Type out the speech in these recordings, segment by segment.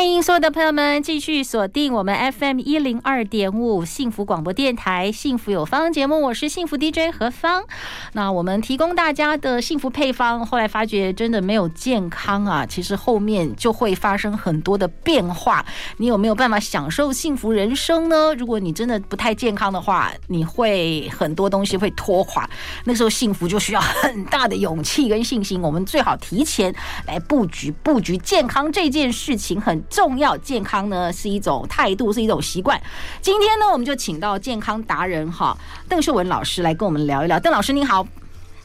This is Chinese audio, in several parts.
欢迎所有的朋友们继续锁定我们 FM 一零二点五幸福广播电台幸福有方节目，我是幸福 DJ 何芳。那我们提供大家的幸福配方，后来发觉真的没有健康啊，其实后面就会发生很多的变化。你有没有办法享受幸福人生呢？如果你真的不太健康的话，你会很多东西会拖垮。那时候幸福就需要很大的勇气跟信心。我们最好提前来布局布局健康这件事情很。重要，健康呢是一种态度，是一种习惯。今天呢，我们就请到健康达人哈邓秀文老师来跟我们聊一聊。邓老师您好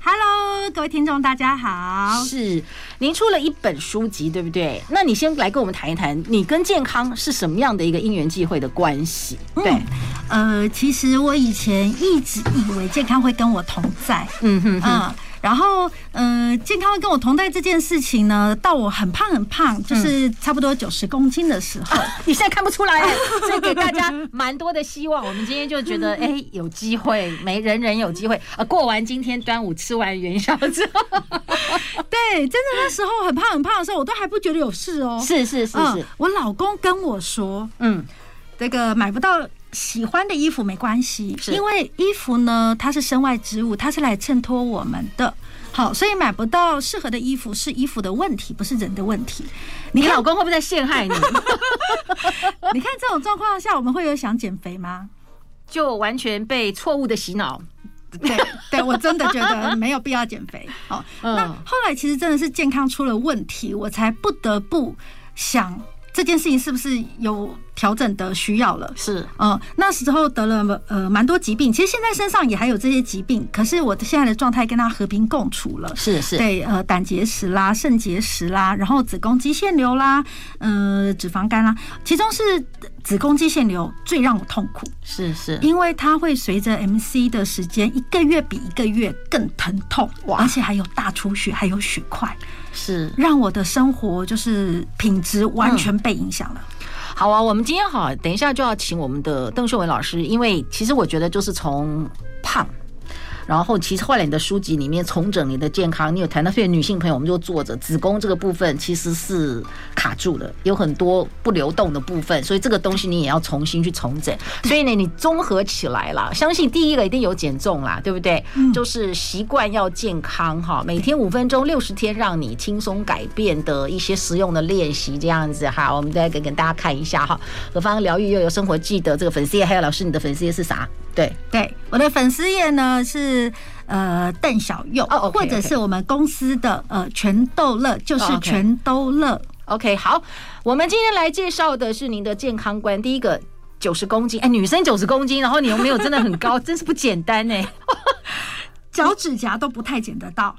，Hello，各位听众大家好。是您出了一本书籍，对不对？那你先来跟我们谈一谈，你跟健康是什么样的一个因缘际会的关系？对，嗯、呃，其实我以前一直以为健康会跟我同在，嗯哼，哼，嗯。然后，嗯、呃，健康跟我同在这件事情呢，到我很胖很胖，就是差不多九十公斤的时候，嗯啊、你现在看不出来，所以给大家蛮多的希望。我们今天就觉得，哎，有机会，没人人有机会。呃，过完今天端午，吃完元宵之后，对，真的那时候很胖很胖的时候，我都还不觉得有事哦。是是是是、嗯，我老公跟我说，嗯，这个买不到。喜欢的衣服没关系，因为衣服呢，它是身外之物，它是来衬托我们的。好，所以买不到适合的衣服是衣服的问题，不是人的问题。你老公会不会在陷害你？你看这种状况下，我们会有想减肥吗？就完全被错误的洗脑。对，对我真的觉得没有必要减肥。好，那后来其实真的是健康出了问题，我才不得不想。这件事情是不是有调整的需要了？是，嗯，那时候得了呃蛮多疾病，其实现在身上也还有这些疾病，可是我现在的状态跟他和平共处了。是是，对，呃，胆结石啦、肾结石啦，然后子宫肌腺瘤啦，呃，脂肪肝啦，其中是子宫肌腺瘤最让我痛苦。是是，因为它会随着 MC 的时间，一个月比一个月更疼痛，哇，而且还有大出血，还有血块。是让我的生活就是品质完全被影响了。嗯。好啊，我们今天好，等一下就要请我们的邓秀文老师，因为其实我觉得就是从胖。然后，其实后来你的书籍里面重整你的健康，你有谈到，所以女性朋友，我们就坐着子宫这个部分其实是卡住的，有很多不流动的部分，所以这个东西你也要重新去重整。所以呢，你综合起来了，相信第一个一定有减重啦，对不对？就是习惯要健康哈，每天五分钟，六十天让你轻松改变的一些实用的练习，这样子哈，我们再给给大家看一下哈。何方疗愈又有生活记得这个粉丝页，还有老师你的粉丝页是啥？对对，我的粉丝页呢是呃邓小佑，oh, okay, okay. 或者是我们公司的呃全豆乐，就是全都乐。Oh, okay. OK，好，我们今天来介绍的是您的健康观。第一个九十公斤，哎，女生九十公斤，然后你又没有真的很高，真是不简单哎，脚趾甲都不太捡得到。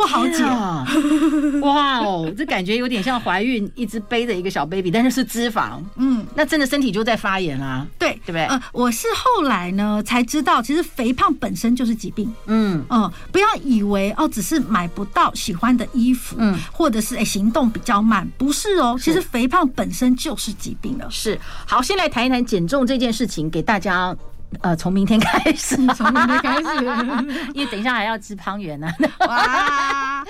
不好解啊！哇哦，这感觉有点像怀孕，一直背着一个小 baby，但是是脂肪。嗯，那真的身体就在发炎啊。对，对不对？呃，我是后来呢才知道，其实肥胖本身就是疾病。嗯嗯，不要以为哦，只是买不到喜欢的衣服，嗯，或者是哎行动比较慢，不是哦，其实肥胖本身就是疾病了。是，好，先来谈一谈减重这件事情，给大家。呃，从明天开始，从明天开始，因为等一下还要吃汤圆呢。哇，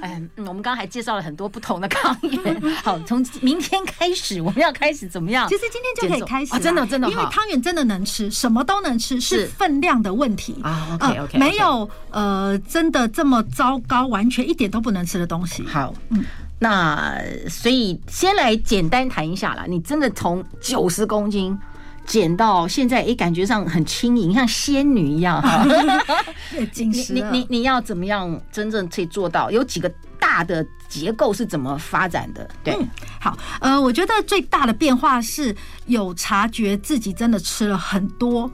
嗯，我们刚刚还介绍了很多不同的汤圆。好，从明天开始，我们要开始怎么样？其实今天就可以开始啊！真的，真的，因为汤圆真的能吃，什么都能吃，是分量的问题啊。OK OK，没有呃，真的这么糟糕，完全一点都不能吃的东西。好，嗯，那所以先来简单谈一下啦。你真的从九十公斤。减到现在，哎，感觉上很轻盈，像仙女一样哈。你你你你要怎么样真正可以做到？有几个大的结构是怎么发展的？对，嗯、好，呃，我觉得最大的变化是有察觉自己真的吃了很多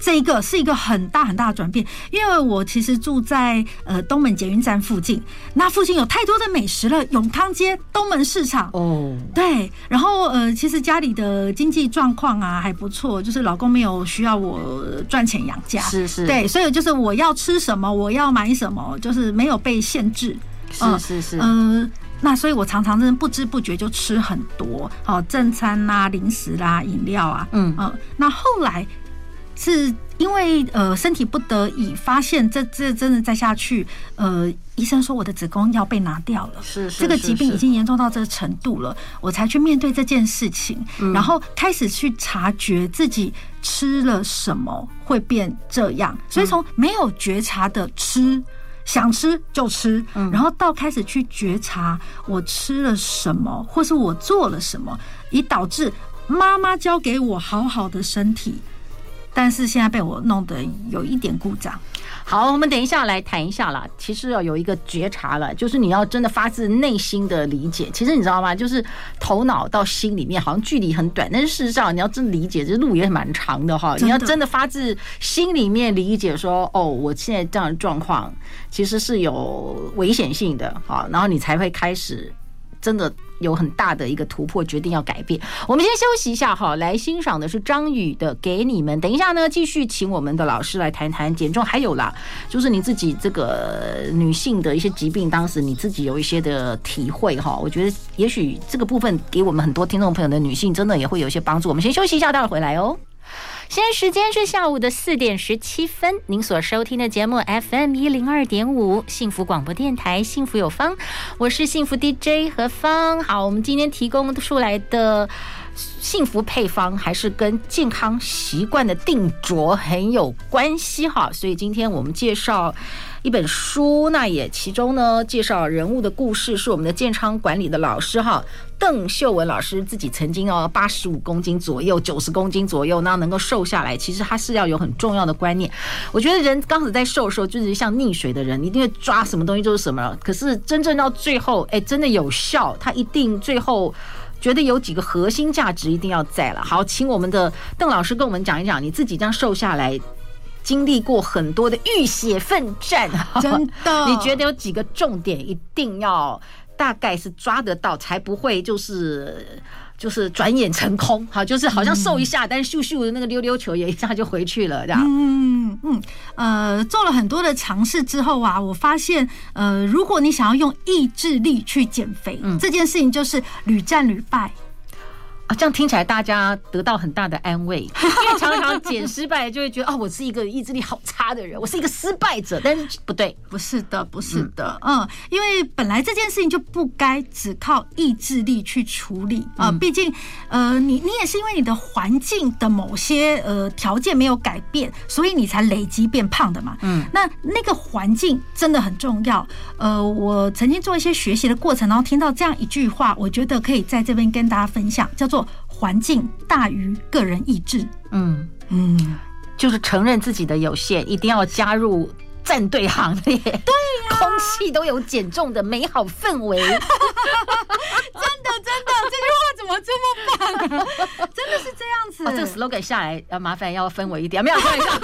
这一个是一个很大很大的转变，因为我其实住在呃东门捷运站附近，那附近有太多的美食了，永康街、东门市场。哦，对，然后呃，其实家里的经济状况啊还不错，就是老公没有需要我赚钱养家，是是，对，所以就是我要吃什么，我要买什么，就是没有被限制，是是是，嗯、呃，那所以我常常真的不知不觉就吃很多，好正餐啦、啊、零食啦、啊、饮料啊，嗯。嗯、呃，那后来。是因为呃身体不得已，发现这这真的再下去，呃医生说我的子宫要被拿掉了，是是，这个疾病已经严重到这个程度了，我才去面对这件事情，然后开始去察觉自己吃了什么会变这样，所以从没有觉察的吃，想吃就吃，然后到开始去觉察我吃了什么，或是我做了什么，以导致妈妈教给我好好的身体。但是现在被我弄得有一点故障。好，我们等一下来谈一下啦。其实要有一个觉察了，就是你要真的发自内心的理解。其实你知道吗？就是头脑到心里面好像距离很短，但是事实上你要真理解，这路也蛮长的哈。你要真的发自心里面理解说，哦，我现在这样的状况其实是有危险性的，好，然后你才会开始。真的有很大的一个突破，决定要改变。我们先休息一下哈，来欣赏的是张宇的《给你们》。等一下呢，继续请我们的老师来谈谈减重。还有啦，就是你自己这个女性的一些疾病，当时你自己有一些的体会哈。我觉得也许这个部分给我们很多听众朋友的女性，真的也会有一些帮助。我们先休息一下，待会回来哦。现在时间是下午的四点十七分，您所收听的节目 FM 一零二点五幸福广播电台，幸福有方，我是幸福 DJ 何芳。好，我们今天提供出来的幸福配方，还是跟健康习惯的定着很有关系哈，所以今天我们介绍。一本书，那也其中呢，介绍人物的故事，是我们的健康管理的老师哈，邓秀文老师自己曾经哦八十五公斤左右，九十公斤左右，那能够瘦下来，其实他是要有很重要的观念。我觉得人刚开始在瘦的时候，就是像溺水的人，一定会抓什么东西就是什么。可是真正到最后，哎，真的有效，他一定最后觉得有几个核心价值一定要在了。好，请我们的邓老师跟我们讲一讲，你自己这样瘦下来。经历过很多的浴血奋战，真的，你觉得有几个重点一定要大概是抓得到，才不会就是就是转眼成空？好，就是好像瘦一下，但是咻咻的那个溜溜球也一下就回去了，这样。嗯嗯呃，做了很多的尝试之后啊，我发现呃，如果你想要用意志力去减肥，嗯，这件事情就是屡战屡败。啊，这样听起来大家得到很大的安慰，因为常常减失败就会觉得啊，我是一个意志力好差的人，我是一个失败者。但是不对，不是的，不是的，嗯，因为本来这件事情就不该只靠意志力去处理啊，毕竟呃，你你也是因为你的环境的某些呃条件没有改变，所以你才累积变胖的嘛。嗯，那那个环境真的很重要。呃，我曾经做一些学习的过程，然后听到这样一句话，我觉得可以在这边跟大家分享，叫做。环境大于个人意志，嗯嗯，就是承认自己的有限，一定要加入战队行列。对呀，空气都有减重的美好氛围。真的真的，这句话怎么这么棒啊？真的是这样子。这个 slogan 下来要麻烦要氛围一点，没有开玩笑。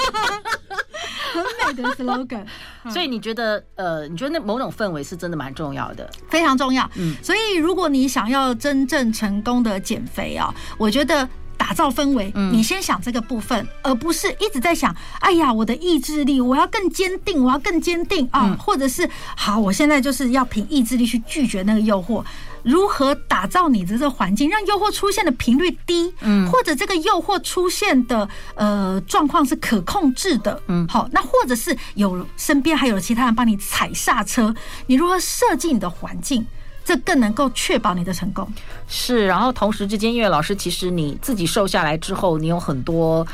很美的 slogan，所以你觉得呃，你觉得那某种氛围是真的蛮重要的，非常重要。嗯，所以如果你想要真正成功的减肥啊，我觉得打造氛围，你先想这个部分，而不是一直在想，哎呀，我的意志力，我要更坚定，我要更坚定啊，或者是好，我现在就是要凭意志力去拒绝那个诱惑。如何打造你的这个环境，让诱惑出现的频率低，嗯，或者这个诱惑出现的呃状况是可控制的，嗯，好，那或者是有身边还有其他人帮你踩刹车，你如何设计你的环境，这更能够确保你的成功。是，然后同时之间，因为老师其实你自己瘦下来之后，你有很多。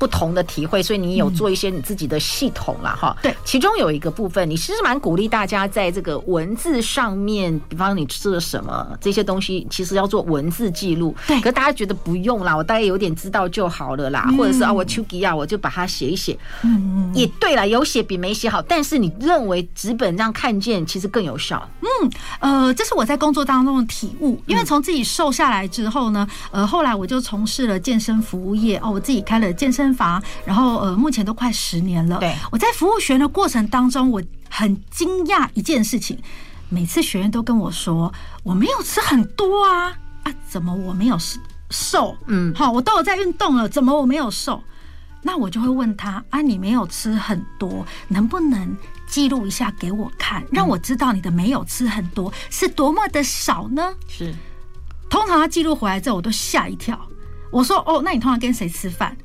不同的体会，所以你有做一些你自己的系统了哈。对，其中有一个部分，你其实蛮鼓励大家在这个文字上面，比方你吃了什么这些东西，其实要做文字记录。对，可是大家觉得不用啦，我大概有点知道就好了啦，或者是啊，我丘吉亚我就把它写一写。嗯嗯，也对了，有写比没写好。但是你认为纸本让看见其实更有效？嗯，呃，这是我在工作当中的体悟。因为从自己瘦下来之后呢，呃，后来我就从事了健身服务业哦，我自己开了健身。身房，然后呃，目前都快十年了。对，我在服务学员的过程当中，我很惊讶一件事情，每次学员都跟我说，我没有吃很多啊啊，怎么我没有瘦？嗯，好，我都有在运动了，怎么我没有瘦？那我就会问他啊，你没有吃很多，能不能记录一下给我看，让我知道你的没有吃很多是多么的少呢？是，通常他记录回来之后，我都吓一跳。我说哦，那你通常跟谁吃饭？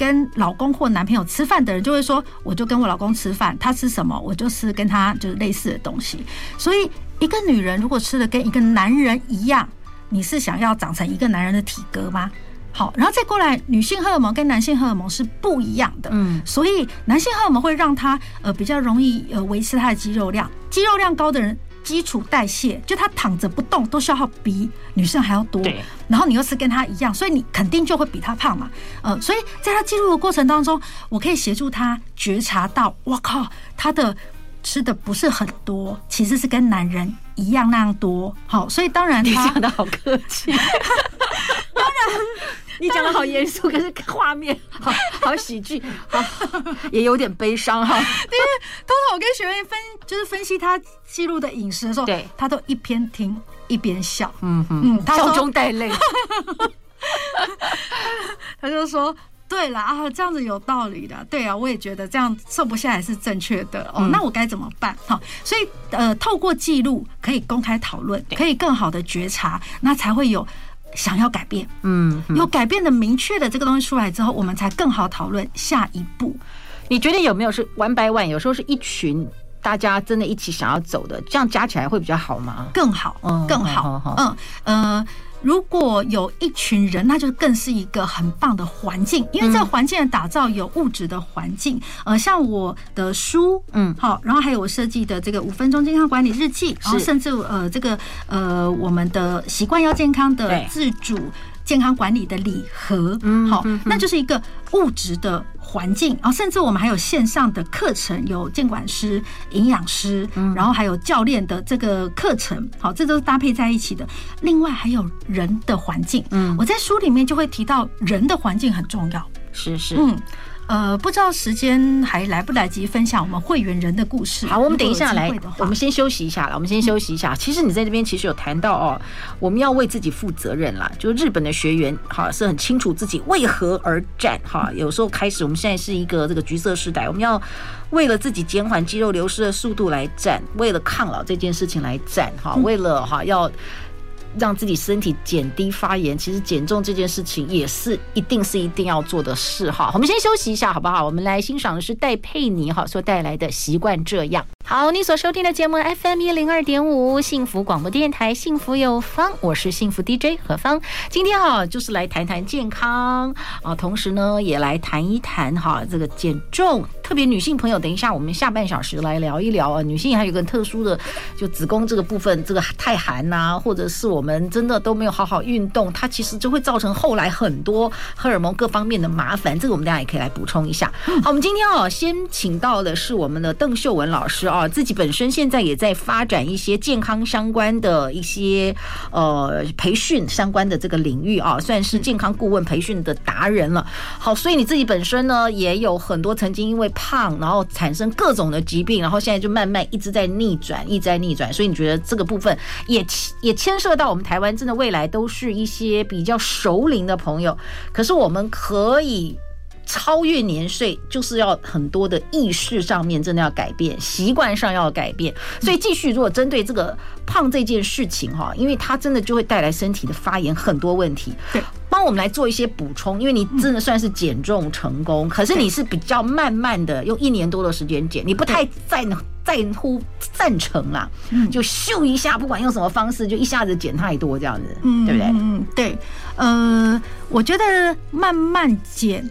好，跟老公或男朋友吃饭的人就会说，我就跟我老公吃饭，他吃什么，我就吃跟他就是类似的东西。所以，一个女人如果吃的跟一个男人一样，你是想要长成一个男人的体格吗？好，然后再过来，女性荷尔蒙跟男性荷尔蒙是不一样的，嗯，所以男性荷尔蒙会让他呃比较容易呃维持他的肌肉量，肌肉量高的人基础代谢就他躺着不动都消耗比女生还要多，对，然后你又是跟他一样，所以你肯定就会比他胖嘛，呃，所以在他记录的过程当中，我可以协助他觉察到，我靠，他的吃的不是很多，其实是跟男人一样那样多，好，所以当然他 你讲的好客气。当然，你讲的好严肃，可是画面好好喜剧，好也有点悲伤哈。因为通常我跟学员分就是分析他记录的饮食的时候，对，他都一边听一边笑，嗯嗯，笑中带泪。他就说：“对啦啊，这样子有道理的，对啊，我也觉得这样瘦不下来是正确的哦。那我该怎么办？哈，所以呃，透过记录可以公开讨论，可以更好的觉察，那才会有。”想要改变，嗯，有改变的明确的这个东西出来之后，我们才更好讨论下一步。你觉得有没有是 one by one？有时候是一群大家真的一起想要走的，这样加起来会比较好吗？更好，嗯，更好，嗯，呃。如果有一群人，那就更是一个很棒的环境，因为这个环境的打造有物质的环境，呃，像我的书，嗯，好，然后还有我设计的这个五分钟健康管理日记，然后甚至呃这个呃我们的习惯要健康的自主健康管理的礼盒，嗯，好，那就是一个物质的环境，然后甚至我们还有线上的课程，有监管师、营养师，然后还有教练的这个课程，好，这都是搭配在一起的。另外还有人的环境，嗯，我在书里面就会提到人的环境很重要，是是，嗯。呃，不知道时间还来不来及分享我们会员人的故事。好，我们等一下来，我们先休息一下了。我们先休息一下。其实你在这边其实有谈到哦，我们要为自己负责任啦。就日本的学员哈是很清楚自己为何而战哈。有时候开始，我们现在是一个这个橘色时代，我们要为了自己减缓肌肉流失的速度来战，为了抗老这件事情来战哈，为了哈要。让自己身体减低发炎，其实减重这件事情也是一定是一定要做的事哈。我们先休息一下，好不好？我们来欣赏的是戴佩妮哈所带来的《习惯这样》。好，你所收听的节目 FM 一零二点五幸福广播电台，幸福有方，我是幸福 DJ 何芳。今天哈就是来谈谈健康啊，同时呢也来谈一谈哈这个减重，特别女性朋友，等一下我们下半小时来聊一聊啊。女性还有个特殊的，就子宫这个部分，这个太寒呐，或者是我们真的都没有好好运动，它其实就会造成后来很多荷尔蒙各方面的麻烦。这个我们大家也可以来补充一下。好，我们今天啊先请到的是我们的邓秀文老师啊啊。自己本身现在也在发展一些健康相关的一些呃培训相关的这个领域啊，算是健康顾问培训的达人了。好，所以你自己本身呢也有很多曾经因为胖然后产生各种的疾病，然后现在就慢慢一直在逆转，一直在逆转。所以你觉得这个部分也也牵涉到我们台湾真的未来都是一些比较熟龄的朋友，可是我们可以。超越年岁，就是要很多的意识上面真的要改变，习惯上要改变。所以继续，如果针对这个胖这件事情哈，因为它真的就会带来身体的发炎很多问题。对，帮我们来做一些补充，因为你真的算是减重成功，可是你是比较慢慢的用一年多的时间减，你不太在在乎赞成啦，就秀一下，不管用什么方式，就一下子减太多这样子，嗯，对不对？嗯，对，呃，我觉得慢慢减。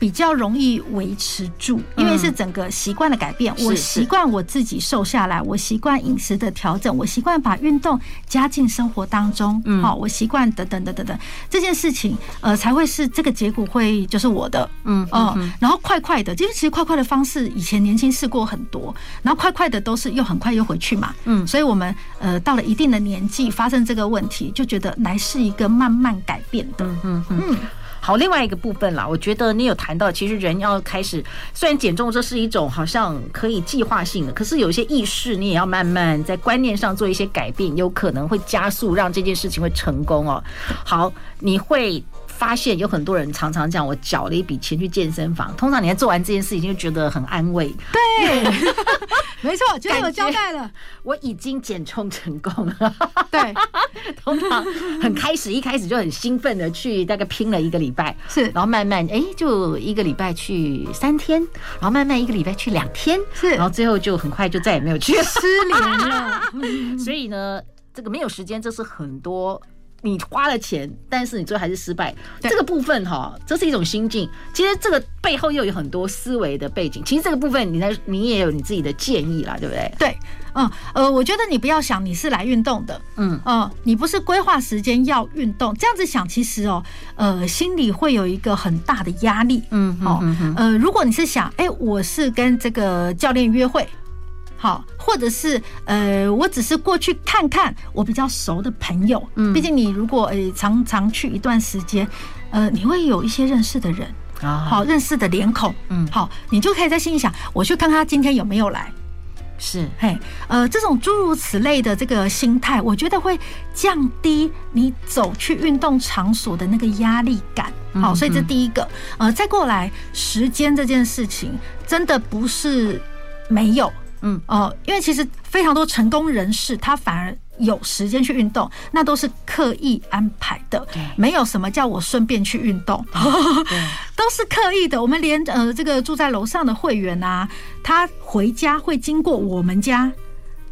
比较容易维持住，因为是整个习惯的改变。我习惯我自己瘦下来，我习惯饮食的调整，我习惯把运动加进生活当中。好，我习惯等等等等等这件事情，呃，才会是这个结果会就是我的。嗯嗯。然后快快的，因为其实快快的方式，以前年轻试过很多，然后快快的都是又很快又回去嘛。嗯。所以我们呃到了一定的年纪发生这个问题，就觉得来是一个慢慢改变的。嗯嗯嗯。好，另外一个部分啦，我觉得你有谈到，其实人要开始，虽然减重这是一种好像可以计划性的，可是有些意识你也要慢慢在观念上做一些改变，有可能会加速让这件事情会成功哦。好，你会。发现有很多人常常讲，我缴了一笔钱去健身房，通常你在做完这件事情就觉得很安慰。对，没错，就有交代了，我已经减重成功了。对，通常很开始一开始就很兴奋的去大概拼了一个礼拜，是，然后慢慢哎就一个礼拜去三天，然后慢慢一个礼拜去两天，是，然后最后就很快就再也没有去，失联了。所以呢，这个没有时间，这是很多。你花了钱，但是你最后还是失败。这个部分哈，这是一种心境。其实这个背后又有很多思维的背景。其实这个部分，你在你也有你自己的建议啦，对不对？对，嗯呃，我觉得你不要想你是来运动的，嗯呃，你不是规划时间要运动，这样子想，其实哦，呃，心里会有一个很大的压力，嗯哦，呃，如果你是想，哎，我是跟这个教练约会。好，或者是呃，我只是过去看看我比较熟的朋友。嗯，毕竟你如果呃常常去一段时间，呃，你会有一些认识的人啊，好认识的脸孔。嗯，好，你就可以在心里想，我去看看他今天有没有来。是，嘿，呃，这种诸如此类的这个心态，我觉得会降低你走去运动场所的那个压力感。好，所以这第一个，呃，再过来时间这件事情，真的不是没有。嗯哦，因为其实非常多成功人士，他反而有时间去运动，那都是刻意安排的，没有什么叫我顺便去运动，都是刻意的。我们连呃这个住在楼上的会员啊，他回家会经过我们家，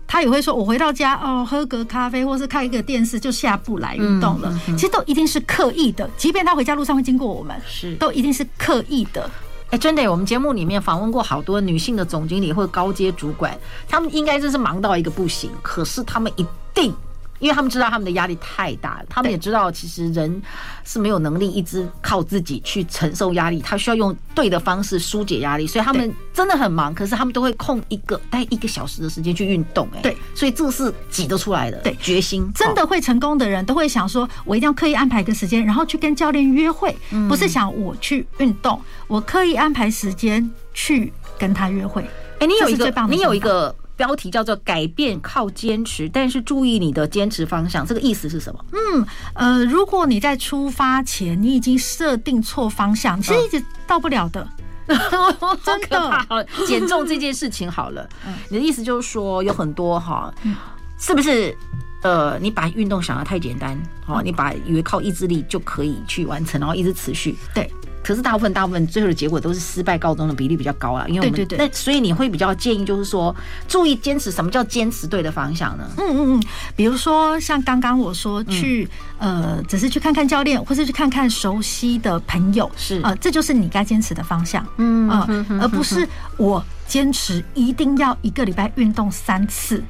他也会说，我回到家哦，喝个咖啡或是看一个电视就下不来运动了。其实都一定是刻意的，即便他回家路上会经过我们，是都一定是刻意的。哎，真的，我们节目里面访问过好多女性的总经理或高阶主管，他们应该就是忙到一个不行，可是他们一定。因为他们知道他们的压力太大了，他们也知道其实人是没有能力一直靠自己去承受压力，他需要用对的方式疏解压力，所以他们真的很忙，可是他们都会空一个待一个小时的时间去运动，哎，对，所以这是挤得出来的，对，决心真的会成功的人都会想说，我一定要刻意安排一个时间，然后去跟教练约会，不是想我去运动，我刻意安排时间去跟他约会。哎，你有一个，你有一个。标题叫做“改变靠坚持”，但是注意你的坚持方向，这个意思是什么？嗯，呃，如果你在出发前你已经设定错方向，其实一直到不了的，哦、真的。好，减重这件事情好了，你的意思就是说有很多哈，是不是？呃，你把运动想得太简单，哦，你把以为靠意志力就可以去完成，然后一直持续，对。可是大部分大部分最后的结果都是失败告终的比例比较高了，因为我们对对对，那所以你会比较建议就是说，注意坚持。什么叫坚持对的方向呢？嗯嗯嗯，比如说像刚刚我说去呃，只是去看看教练，或是去看看熟悉的朋友，是呃，这就是你该坚持的方向，嗯啊，而不是我坚持一定要一个礼拜运动三次。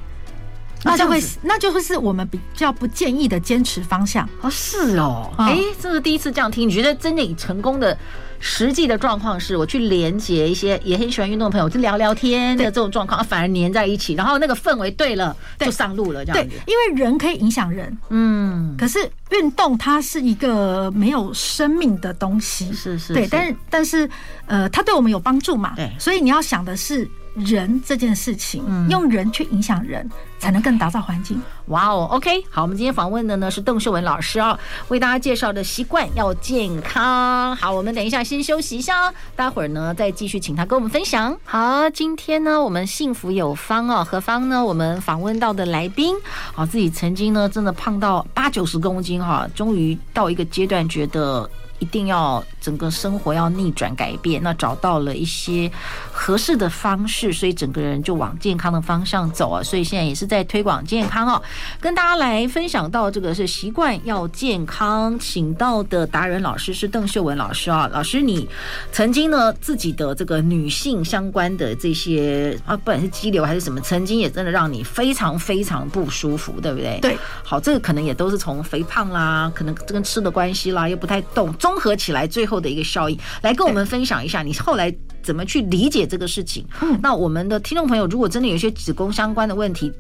那就会，那就会是我们比较不建议的坚持方向哦。是哦，哎，这是第一次这样听。你觉得真的以成功的实际的状况是，我去连接一些也很喜欢运动的朋友，就聊聊天的这种状况，反而黏在一起，然后那个氛围对了，就上路了。这样子，因为人可以影响人，嗯，可是运动它是一个没有生命的东西，是是，对，但是但是呃，它对我们有帮助嘛？对，所以你要想的是。人这件事情，用人去影响人，才能更打造环境。哇哦，OK，好，我们今天访问的呢是邓秀文老师啊，为大家介绍的习惯要健康。好，我们等一下先休息一下哦，待会儿呢再继续请他跟我们分享。好，今天呢我们幸福有方哦，何方呢？我们访问到的来宾，好，自己曾经呢真的胖到八九十公斤哈，终于到一个阶段觉得。一定要整个生活要逆转改变，那找到了一些合适的方式，所以整个人就往健康的方向走啊。所以现在也是在推广健康哦，跟大家来分享到这个是习惯要健康，请到的达人老师是邓秀文老师啊。老师，你曾经呢自己的这个女性相关的这些啊，不管是肌瘤还是什么，曾经也真的让你非常非常不舒服，对不对？对。好，这个可能也都是从肥胖啦，可能这跟吃的关系啦，又不太动。综合起来，最后的一个效应，来跟我们分享一下，你后来怎么去理解这个事情？那我们的听众朋友，如果真的有一些子宫相关的问题，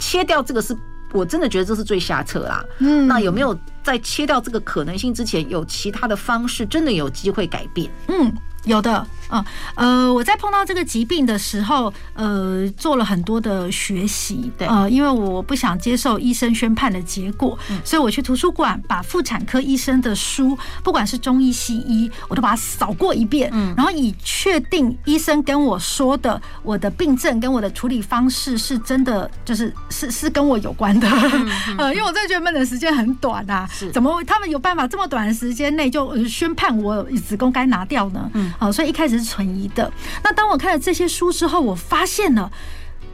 切掉这个是我真的觉得这是最下策啦。嗯，那有没有在切掉这个可能性之前，有其他的方式，真的有机会改变？嗯。有的，嗯，呃，我在碰到这个疾病的时候，呃，做了很多的学习，对，呃，因为我不想接受医生宣判的结果，所以我去图书馆把妇产科医生的书，不管是中医西医，我都把它扫过一遍，嗯，然后以确定医生跟我说的我的病症跟我的处理方式是真的，就是是是跟我有关的，呃，因为我真的觉得闷的时间很短啊，是，怎么他们有办法这么短的时间内就宣判我子宫该拿掉呢？嗯。好，所以一开始是存疑的。那当我看了这些书之后，我发现了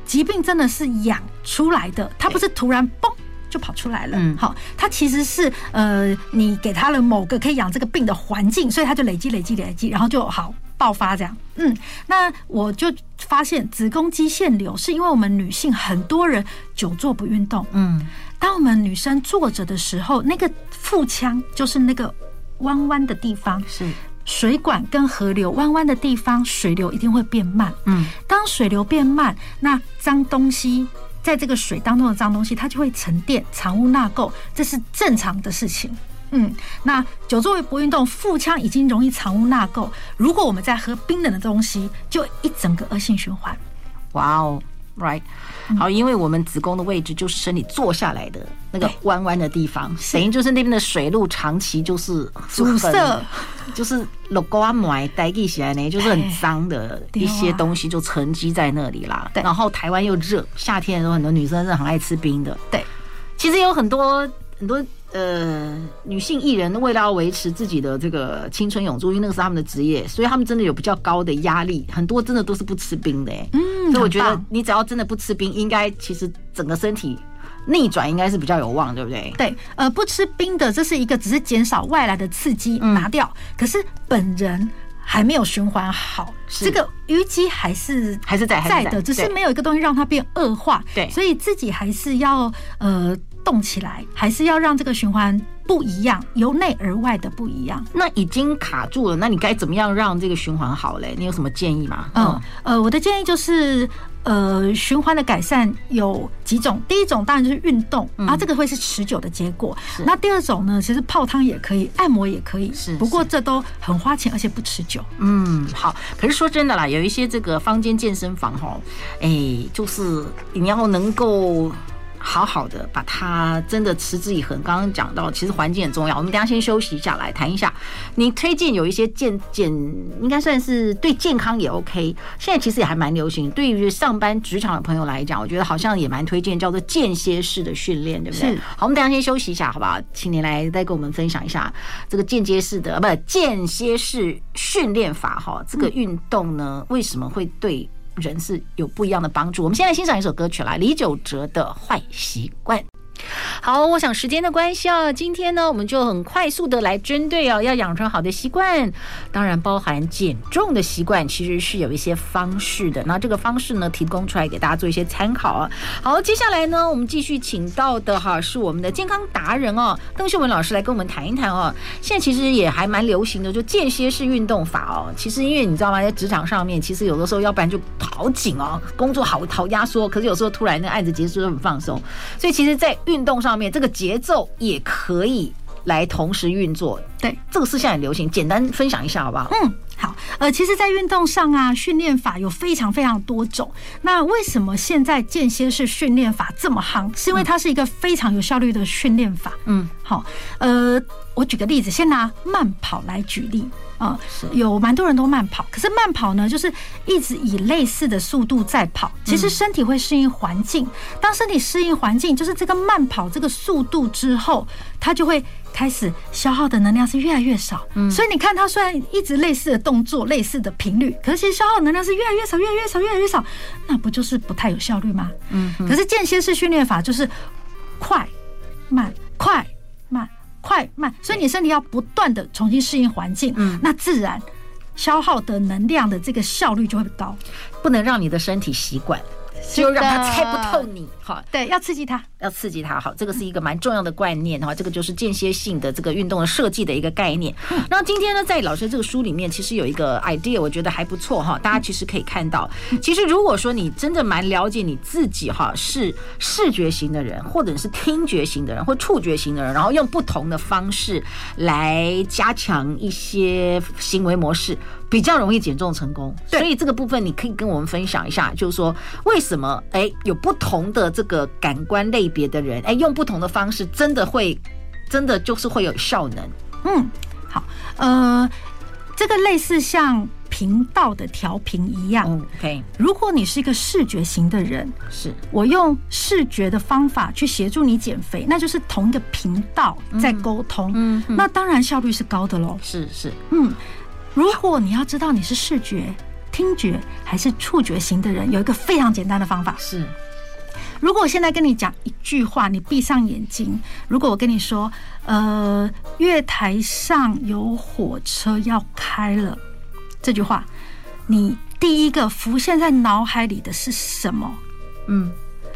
疾病真的是养出来的，它不是突然嘣就跑出来了。嗯，好，它其实是呃，你给它了某个可以养这个病的环境，所以它就累积、累积、累积，然后就好爆发这样。嗯，那我就发现子宫肌腺瘤是因为我们女性很多人久坐不运动。嗯，当我们女生坐着的时候，那个腹腔就是那个弯弯的地方是。水管跟河流弯弯的地方，水流一定会变慢。嗯，当水流变慢，那脏东西在这个水当中的脏东西，它就会沉淀、藏污纳垢，这是正常的事情。嗯，那久坐不运动，腹腔已经容易藏污纳垢。如果我们在喝冰冷的东西，就一整个恶性循环。哇哦！Right，好，因为我们子宫的位置就是身体坐下来的那个弯弯的地方，等于就是那边的水路长期就是阻塞，就是老瓜埋待起来呢，就是很脏的一些东西就沉积在那里啦。然后台湾又热，夏天的时候很多女生是很爱吃冰的。对，其实有很多很多。呃，女性艺人为了要维持自己的这个青春永驻，因为那个是他们的职业，所以他们真的有比较高的压力。很多真的都是不吃冰的，嗯，所以我觉得你只要真的不吃冰，应该其实整个身体逆转应该是比较有望，对不对？对，呃，不吃冰的这是一个只是减少外来的刺激，拿掉，嗯、可是本人还没有循环好，这个淤积还是还是在在的，只是没有一个东西让它变恶化，对，所以自己还是要呃。动起来，还是要让这个循环不一样，由内而外的不一样。那已经卡住了，那你该怎么样让这个循环好嘞？你有什么建议吗？嗯，呃，我的建议就是，呃，循环的改善有几种。第一种当然就是运动，啊，这个会是持久的结果。嗯、那第二种呢，其实泡汤也可以，按摩也可以，是。不过这都很花钱，而且不持久。嗯，好。可是说真的啦，有一些这个坊间健身房哈，哎、欸，就是你要能够。好好的把它真的持之以恒。刚刚讲到，其实环境很重要。我们等下先休息一下，来谈一下。你推荐有一些健健，应该算是对健康也 OK。现在其实也还蛮流行。对于上班职场的朋友来讲，我觉得好像也蛮推荐，叫做间歇式的训练，对不对？好，我们等下先休息一下，好不好？请你来再跟我们分享一下这个间歇式的，不，间歇式训练法哈。这个运动呢，为什么会对？人是有不一样的帮助。我们先来欣赏一首歌曲，来李玖哲的《坏习惯》。好，我想时间的关系啊，今天呢，我们就很快速的来针对哦，要养成好的习惯，当然包含减重的习惯，其实是有一些方式的。那这个方式呢，提供出来给大家做一些参考啊。好，接下来呢，我们继续请到的哈是我们的健康达人哦，邓秀文老师来跟我们谈一谈哦。现在其实也还蛮流行的，就间歇式运动法哦。其实因为你知道吗，在职场上面，其实有的时候要不然就好紧哦，工作好好压缩，可是有时候突然那个案子结束就很放松，所以其实，在运动上面，这个节奏也可以来同时运作。对，这个是现在很流行，简单分享一下好不好？嗯，好。呃，其实，在运动上啊，训练法有非常非常多种。那为什么现在间歇式训练法这么夯？是因为它是一个非常有效率的训练法。嗯，好。呃，我举个例子，先拿慢跑来举例。啊，有蛮多人都慢跑，可是慢跑呢，就是一直以类似的速度在跑。其实身体会适应环境，当身体适应环境，就是这个慢跑这个速度之后，它就会开始消耗的能量是越来越少。嗯所以你看，它虽然一直类似的动作、类似的频率，可是其实消耗能量是越来越少、越来越少、越来越少，那不就是不太有效率吗？嗯，可是间歇式训练法就是快、慢、快。快慢，所以你身体要不断的重新适应环境，嗯，那自然消耗的能量的这个效率就会高，不能让你的身体习惯。就让他猜不透你。好，对，要刺激他，要刺激他。好，这个是一个蛮重要的观念哈。这个就是间歇性的这个运动的设计的一个概念。那今天呢，在老师这个书里面，其实有一个 idea，我觉得还不错哈。大家其实可以看到，其实如果说你真的蛮了解你自己哈，是视觉型的人，或者是听觉型的人，或触觉型的人，然后用不同的方式来加强一些行为模式。比较容易减重成功，所以这个部分你可以跟我们分享一下，就是说为什么哎有不同的这个感官类别的人，哎用不同的方式，真的会真的就是会有效能。嗯，好，呃，这个类似像频道的调频一样。嗯，OK。如果你是一个视觉型的人，是我用视觉的方法去协助你减肥，那就是同一个频道在沟通，嗯，那当然效率是高的喽。是是，嗯。如果你要知道你是视觉、听觉还是触觉型的人，有一个非常简单的方法是：如果我现在跟你讲一句话，你闭上眼睛。如果我跟你说，呃，月台上有火车要开了，这句话，你第一个浮现在脑海里的是什么？嗯。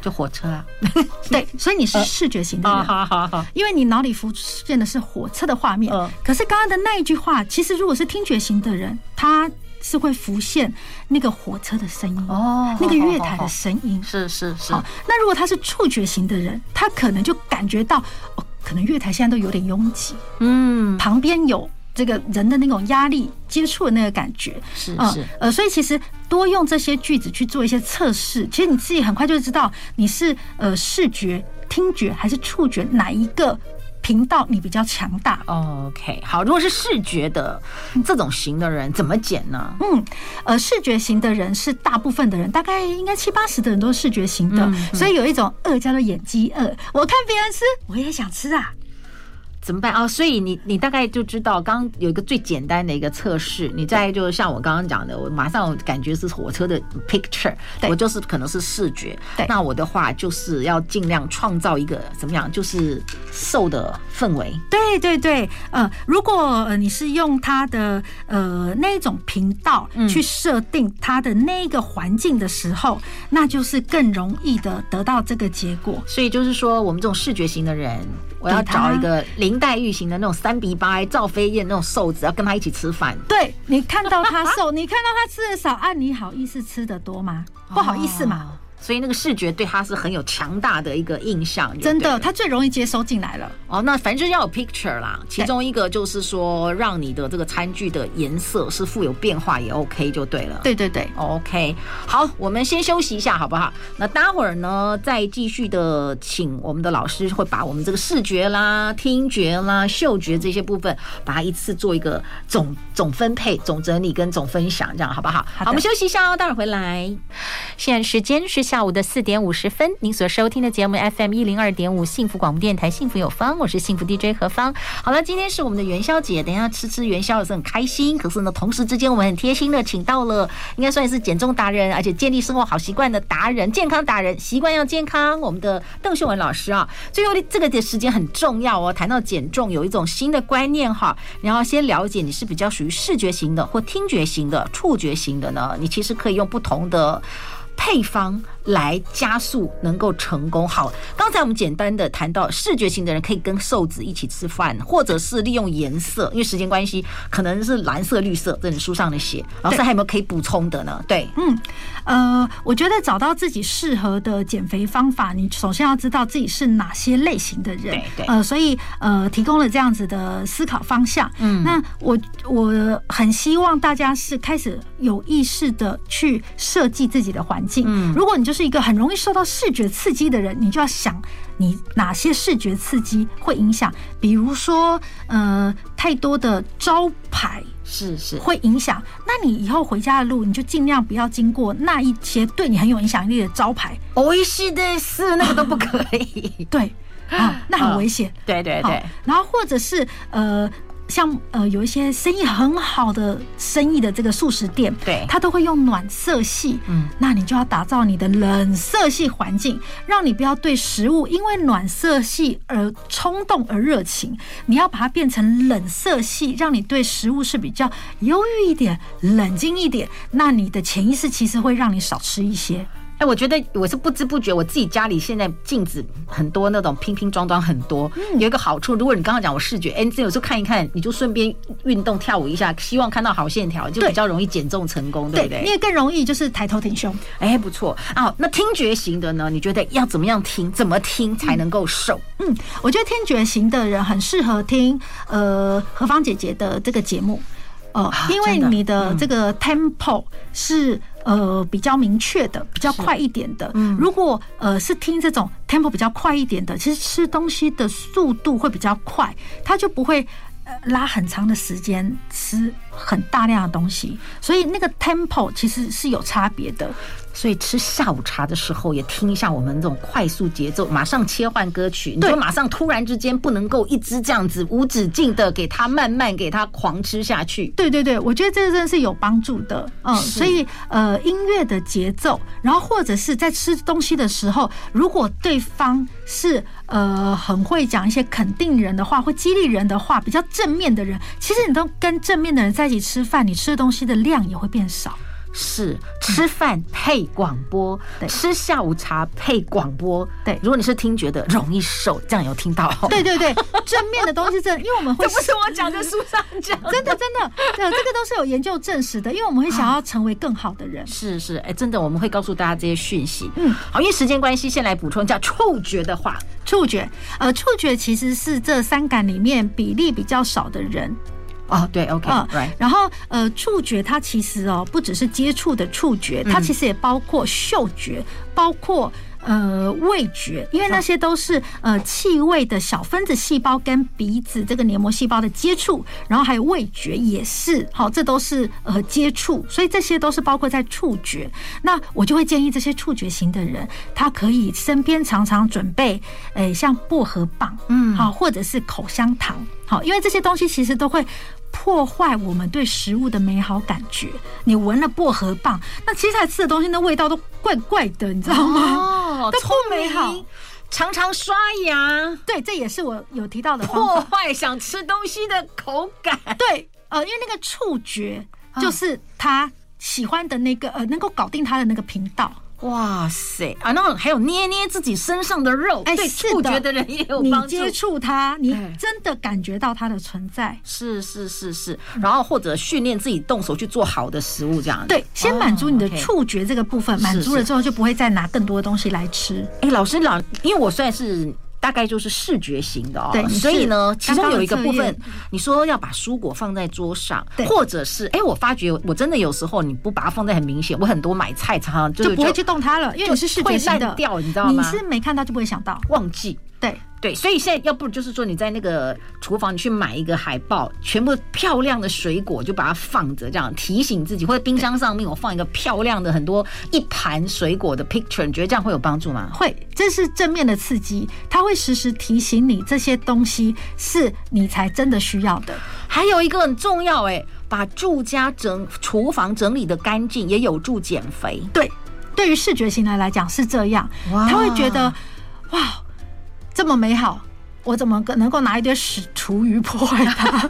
就火车啊，对，所以你是视觉型的人，好好好，因为你脑里浮现的是火车的画面。可是刚刚的那一句话，其实如果是听觉型的人，他是会浮现那个火车的声音哦，那个月台的声音。是是是。那如果他是触觉型的人，他可能就感觉到，哦，可能月台现在都有点拥挤，嗯，旁边有。这个人的那种压力接触的那个感觉是是呃，所以其实多用这些句子去做一些测试，其实你自己很快就知道你是呃视觉、听觉还是触觉哪一个频道你比较强大。OK，好，如果是视觉的这种型的人怎么减呢？嗯，呃，视觉型的人是大部分的人，大概应该七八十的人都是视觉型的，所以有一种饿叫做眼饥饿，我看别人吃，我也想吃啊。怎么办啊？所以你你大概就知道，刚刚有一个最简单的一个测试，你再就像我刚刚讲的，我马上感觉是火车的 picture，我就是可能是视觉，那我的话就是要尽量创造一个怎么样，就是瘦的氛围。对对对，呃，如果呃你是用它的呃那种频道去设定它的那个环境的时候，那就是更容易的得到这个结果。所以就是说，我们这种视觉型的人。我要找一个林黛玉型的那种三比八、赵飞燕那种瘦子，要跟他一起吃饭。对，你看到他瘦，你看到他吃的少，啊，你好意思吃的多吗？不好意思嘛。所以那个视觉对他是很有强大的一个印象，真的，他最容易接收进来了。哦，那反正就是要有 picture 啦，其中一个就是说，让你的这个餐具的颜色是富有变化也 OK 就对了。对对对，OK。好，我们先休息一下好不好？那待会儿呢，再继续的请我们的老师会把我们这个视觉啦、听觉啦、嗅觉这些部分，把它一次做一个总总分配、总整理跟总分享，这样好不好？好，我们休息一下哦，待会儿回来。现在时间是。下下午的四点五十分，您所收听的节目 FM 一零二点五幸福广播电台，幸福有方，我是幸福 DJ 何芳。好了，今天是我们的元宵节，等一下吃吃元宵也是很开心。可是呢，同时之间我们很贴心的请到了，应该算是减重达人，而且建立生活好习惯的达人，健康达人，习惯要健康。我们的邓秀文老师啊，最后的这个的时间很重要哦。谈到减重，有一种新的观念哈，你要先了解你是比较属于视觉型的，或听觉型的，触觉型的呢？你其实可以用不同的配方。来加速能够成功。好，刚才我们简单的谈到视觉型的人可以跟瘦子一起吃饭，或者是利用颜色，因为时间关系，可能是蓝色、绿色，这是书上的写。老师还有没有可以补充的呢？对，嗯，呃，我觉得找到自己适合的减肥方法，你首先要知道自己是哪些类型的人。对对。呃，所以呃，提供了这样子的思考方向。嗯，那我我很希望大家是开始有意识的去设计自己的环境。嗯，如果你就是一个很容易受到视觉刺激的人，你就要想你哪些视觉刺激会影响，比如说呃太多的招牌是是会影响，那你以后回家的路你就尽量不要经过那一些对你很有影响力的招牌。危险的是那个都不可以，对啊，那很危险。对对对，然后或者是呃。像呃有一些生意很好的生意的这个素食店，对，它都会用暖色系，嗯，那你就要打造你的冷色系环境，让你不要对食物因为暖色系而冲动而热情，你要把它变成冷色系，让你对食物是比较忧郁一点、冷静一点，那你的潜意识其实会让你少吃一些。哎，我觉得我是不知不觉，我自己家里现在镜子很多，那种拼拼装装很多。嗯、有一个好处，如果你刚刚讲我视觉，哎，这有时候看一看，你就顺便运动跳舞一下，希望看到好线条，就比较容易减重成功，对，对不对？你也更容易就是抬头挺胸。哎，不错啊。那听觉型的呢？你觉得要怎么样听？怎么听才能够瘦？嗯，我觉得听觉型的人很适合听呃何芳姐姐的这个节目。哦，因为你的这个 tempo 是呃比较明确的，比较快一点的。嗯，如果呃是听这种 tempo 比较快一点的，其实吃东西的速度会比较快，它就不会拉很长的时间吃很大量的东西，所以那个 tempo 其实是有差别的。所以吃下午茶的时候也听一下我们这种快速节奏，马上切换歌曲，你就马上突然之间不能够一直这样子无止境的给他慢慢给他狂吃下去。对对对，我觉得这个真的是有帮助的。嗯，所以呃音乐的节奏，然后或者是在吃东西的时候，如果对方是呃很会讲一些肯定人的话，会激励人的话，比较正面的人，其实你都跟正面的人在一起吃饭，你吃的东西的量也会变少。是吃饭配广播，对，吃下午茶配广播，对。如果你是听觉的容易瘦，这样有听到？对 对对，正面的东西真的，因为我们会，这不是我讲的，书上讲，真的真的，对，这个都是有研究证实的，因为我们会想要成为更好的人。是是，哎，真的，我们会告诉大家这些讯息。嗯，好，因为时间关系，先来补充叫触觉的话，触觉，呃，触觉其实是这三感里面比例比较少的人。哦，对，OK，嗯，right. 然后呃，触觉它其实哦，不只是接触的触觉，它其实也包括嗅觉，包括呃味觉，因为那些都是呃气味的小分子细胞跟鼻子这个黏膜细胞的接触，然后还有味觉也是，好，这都是呃接触，所以这些都是包括在触觉。那我就会建议这些触觉型的人，他可以身边常常准备，诶，像薄荷棒，嗯，好，或者是口香糖。好，因为这些东西其实都会破坏我们对食物的美好感觉。你闻了薄荷棒，那接下来吃的东西那味道都怪怪的，你知道吗？哦，都不美好。常常刷牙，对，这也是我有提到的破坏想吃东西的口感。对，呃，因为那个触觉就是他喜欢的那个呃，能够搞定他的那个频道。哇塞啊！那还有捏捏自己身上的肉，对触觉的人也有帮助。你接触它，你真的感觉到它的存在。是是是是，然后或者训练自己动手去做好的食物，这样。对，先满足你的触觉这个部分，满足了之后就不会再拿更多的东西来吃。哎，老师老，因为我算是。大概就是视觉型的哦，对，所以呢，其中有一个部分，你说要把蔬果放在桌上，或者是，哎，我发觉我真的有时候你不把它放在很明显，我很多买菜常常就不会去动它了，因为你是视觉型的，掉，你知道吗？你是没看到就不会想到，忘记，对。所以现在要不就是说你在那个厨房，你去买一个海报，全部漂亮的水果就把它放着，这样提醒自己，或者冰箱上面我放一个漂亮的很多一盘水果的 picture，你觉得这样会有帮助吗？会，这是正面的刺激，它会时时提醒你这些东西是你才真的需要的。还有一个很重要，哎，把住家整厨房整理的干净，也有助减肥。对，对于视觉型的来讲是这样，他会觉得哇。这么美好，我怎么能够拿一堆屎厨余破坏它？然后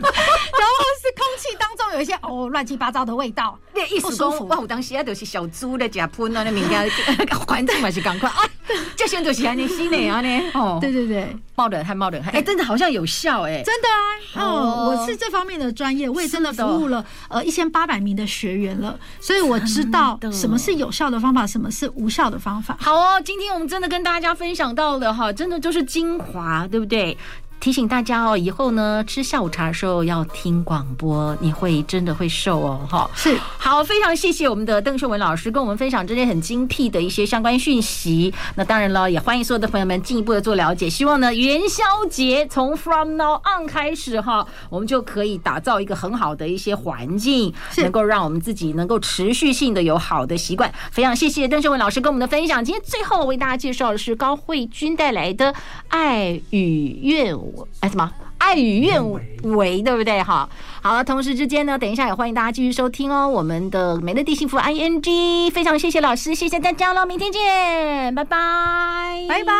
是空气当中有一些哦乱七八糟的味道，不舒服。我有当时啊，就是小猪在吃喷啊，那明天 环境嘛是赶快啊，这先就是安尼新的啊呢。哦，对对对，冒冷汗，冒冷汗，哎，真的好像有效哎，真的啊。哦，我是这方面的专业，我也真的服务了呃一千八百名的学员了，所以我知道什么是有效的方法，什么是无效的方法。好哦，今天我们真的跟大家分享到的哈，真的就是精华，对不对？提醒大家哦，以后呢吃下午茶的时候要听广播，你会真的会瘦哦，哈。是，好，非常谢谢我们的邓秀文老师跟我们分享这些很精辟的一些相关讯息。那当然了，也欢迎所有的朋友们进一步的做了解。希望呢元宵节从 From Now On 开始哈，我们就可以打造一个很好的一些环境，能够让我们自己能够持续性的有好的习惯。非常谢谢邓秀文老师跟我们的分享。今天最后为大家介绍的是高慧君带来的《爱与愿》。哎，什么爱与愿违，对不对？哈，好了，同时之间呢，等一下也欢迎大家继续收听哦，我们的美乐蒂幸福 ING，非常谢谢老师，谢谢大家喽，明天见，拜拜，拜拜，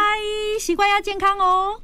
习惯要健康哦。